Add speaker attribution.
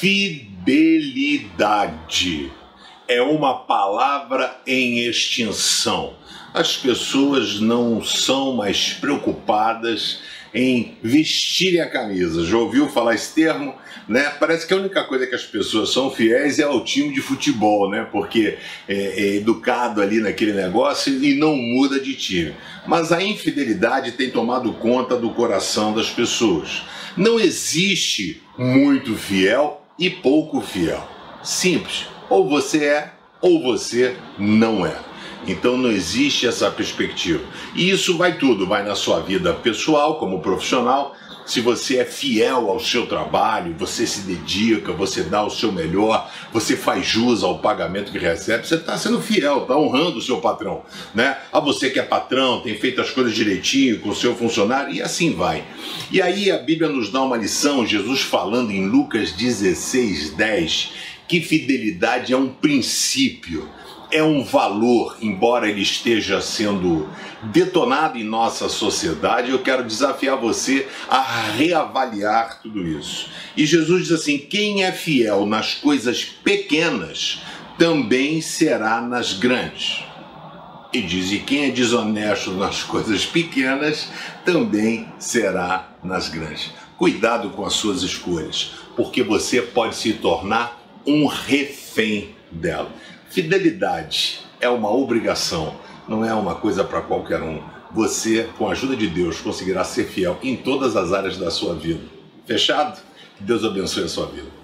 Speaker 1: Fidelidade é uma palavra em extinção. As pessoas não são mais preocupadas em vestirem a camisa. Já ouviu falar esse termo? Né? Parece que a única coisa que as pessoas são fiéis é ao time de futebol, né? Porque é, é educado ali naquele negócio e não muda de time. Mas a infidelidade tem tomado conta do coração das pessoas. Não existe muito fiel e pouco fiel. Simples. Ou você é ou você não é. Então não existe essa perspectiva. E isso vai tudo, vai na sua vida pessoal, como profissional. Se você é fiel ao seu trabalho, você se dedica, você dá o seu melhor, você faz jus ao pagamento que recebe, você está sendo fiel, está honrando o seu patrão. Né? A você que é patrão, tem feito as coisas direitinho com o seu funcionário, e assim vai. E aí a Bíblia nos dá uma lição, Jesus falando em Lucas 16, 10, que fidelidade é um princípio é um valor, embora ele esteja sendo detonado em nossa sociedade, eu quero desafiar você a reavaliar tudo isso. E Jesus diz assim: quem é fiel nas coisas pequenas também será nas grandes. E diz: e quem é desonesto nas coisas pequenas também será nas grandes. Cuidado com as suas escolhas, porque você pode se tornar um refém dela. Fidelidade é uma obrigação, não é uma coisa para qualquer um. Você, com a ajuda de Deus, conseguirá ser fiel em todas as áreas da sua vida. Fechado? Que Deus abençoe a sua vida.